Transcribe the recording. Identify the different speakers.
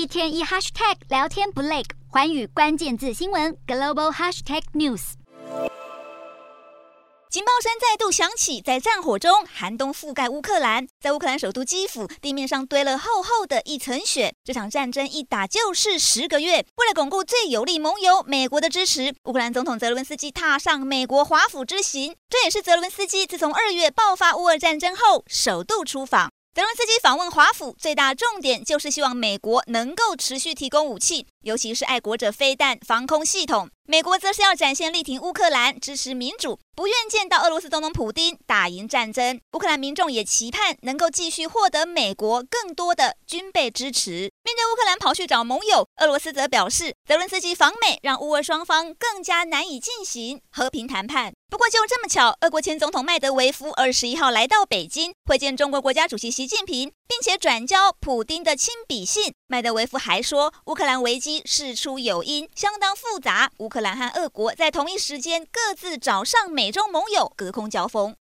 Speaker 1: 一天一 hashtag 聊天不累，环宇关键字新闻 global hashtag news。
Speaker 2: 警报声再度响起，在战火中，寒冬覆盖乌克兰，在乌克兰首都基辅，地面上堆了厚厚的一层雪。这场战争一打就是十个月。为了巩固最有力盟友美国的支持，乌克兰总统泽伦斯基踏上美国华府之行，这也是泽伦斯基自从二月爆发乌俄战争后首度出访。泽伦斯基访问华府，最大重点就是希望美国能够持续提供武器，尤其是爱国者飞弹防空系统。美国则是要展现力挺乌克兰、支持民主，不愿见到俄罗斯总统普丁打赢战争。乌克兰民众也期盼能够继续获得美国更多的军备支持。面对乌克兰跑去找盟友，俄罗斯则表示，泽伦斯基访美让乌俄双方更加难以进行和平谈判。不过就这么巧，俄国前总统麦德维夫二十一号来到北京会见中国国家主席习近平，并且转交普丁的亲笔信。麦德维夫还说，乌克兰危机事出有因，相当复杂。乌克兰和俄国在同一时间各自找上美洲盟友，隔空交锋。